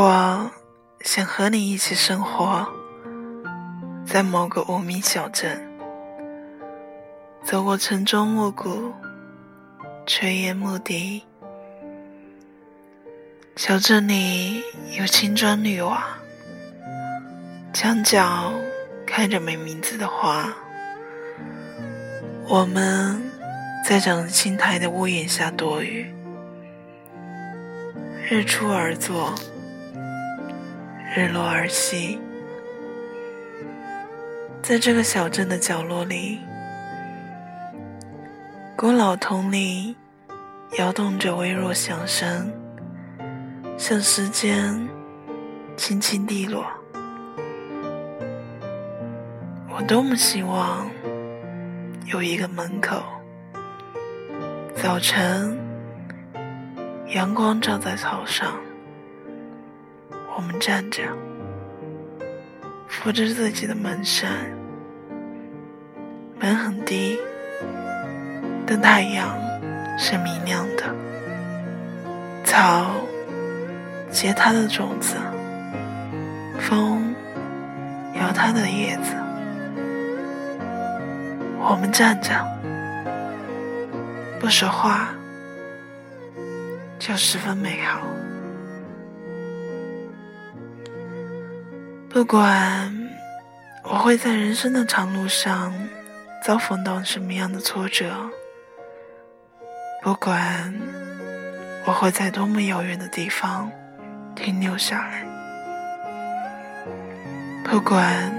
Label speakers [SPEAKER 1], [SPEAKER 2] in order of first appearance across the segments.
[SPEAKER 1] 我想和你一起生活，在某个无名小镇，走过晨钟暮鼓、炊烟牧笛。小镇里有青砖绿瓦，墙角开着没名字的花。我们在长青苔的屋檐下躲雨，日出而作。日落而息，在这个小镇的角落里，古老铜铃摇动着微弱响声，像时间轻轻滴落。我多么希望有一个门口，早晨阳光照在草上。我们站着，扶着自己的门扇。门很低，但太阳是明亮的。草，结它的种子；，风，摇它的叶子。我们站着，不说话，就十分美好。不管我会在人生的长路上遭逢到什么样的挫折，不管我会在多么遥远的地方停留下来，不管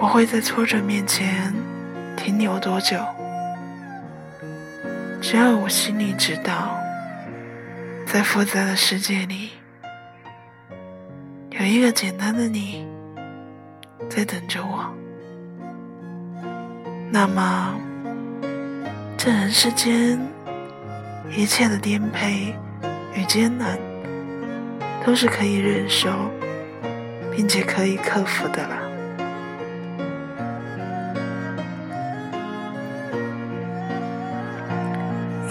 [SPEAKER 1] 我会在挫折面前停留多久，只要我心里知道，在复杂的世界里。有一个简单的你，在等着我。那么，这人世间一切的颠沛与艰难，都是可以忍受，并且可以克服的了。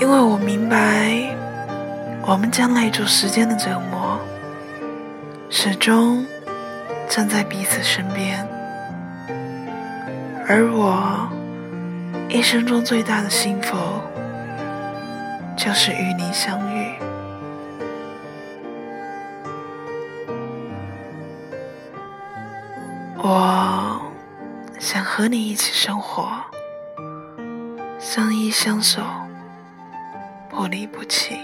[SPEAKER 1] 因为我明白，我们将耐住时间的折磨。始终站在彼此身边，而我一生中最大的幸福就是与你相遇。我想和你一起生活，相依相守，不离不弃，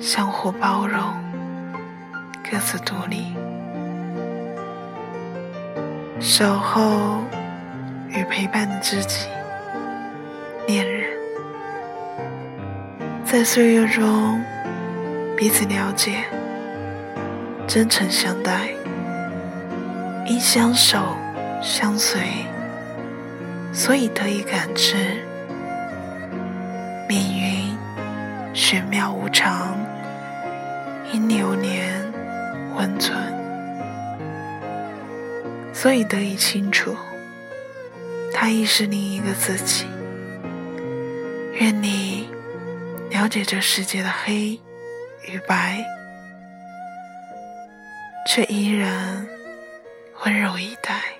[SPEAKER 1] 相互包容。各自独立，守候与陪伴的知己、恋人，在岁月中彼此了解，真诚相待。因相守相随，所以得以感知命运玄妙无常。因流年。温存，所以得以清楚，他亦是另一个自己。愿你了解这世界的黑与白，却依然温柔以待。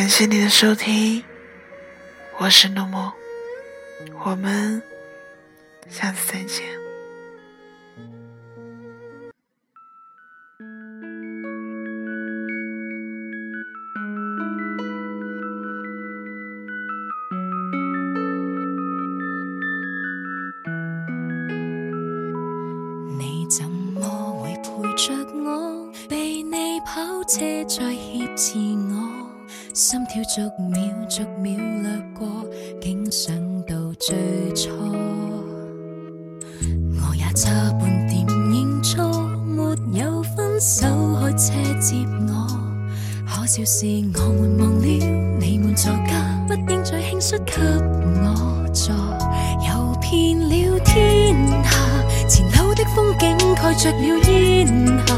[SPEAKER 1] 感谢你的收听，我是诺莫，我们下次再见。
[SPEAKER 2] 你怎么会陪着我？被你跑车在挟持我？心跳逐秒逐秒掠过，竟想到最初。我也差半点认错，没有分手，开车接我。可笑是我们忘了，你们作家，不应再轻率给我座。又骗了天下，前头的风景盖着了烟霞，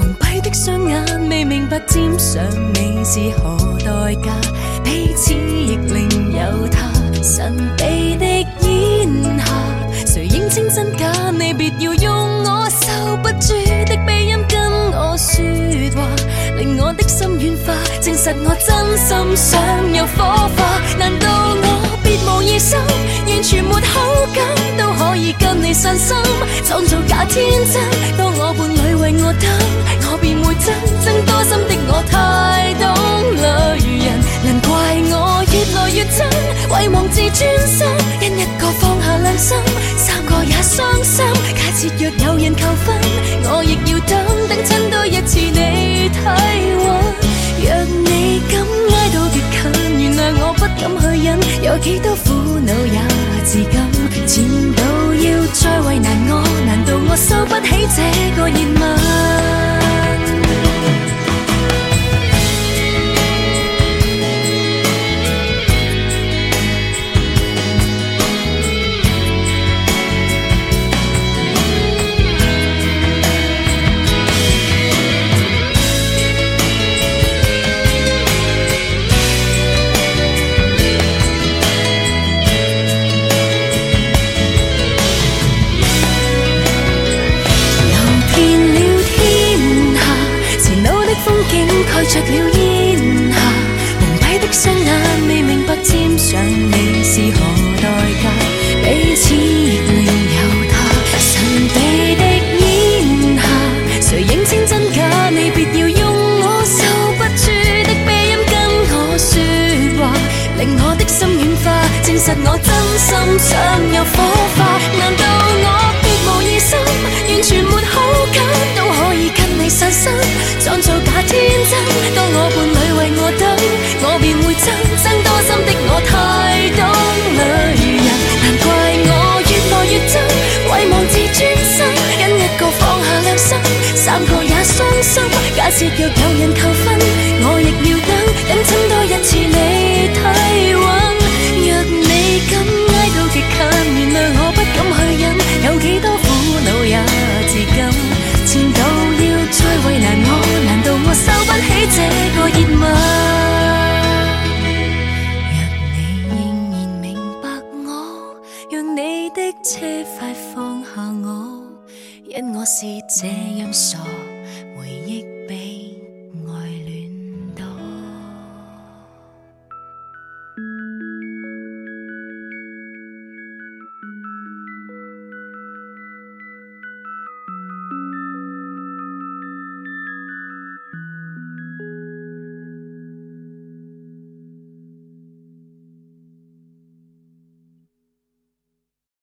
[SPEAKER 2] 蒙蔽的双眼未明白，沾上你是何。彼此亦另有他，神秘的烟霞，谁认清真假？你别要用我受不住的鼻音跟我说话，令我的心软化，证实我真心想有火花。难道我别无二心，完全没好感，都可以跟你信心，创造假天真。当我伴侣为我等，我便会真真多心的我太。三個也傷心。假設若有人求婚，我亦要等，等亲多一次你体温。若你敢挨到極近，原諒我不敢去忍，有幾多苦惱也自甘。前度要再為難我，難道我收不起這個熱吻？软化，证实我真心想有火花。难道我别无异心，完全没好感，都可以跟你上身，装做假天真。当我伴侣为我等，我便会真真多心的我太懂女人，难怪我越来越真，遗忘自尊心。因一个放下良心，三个也伤心。假设若。的车快放下我，因我是这样傻。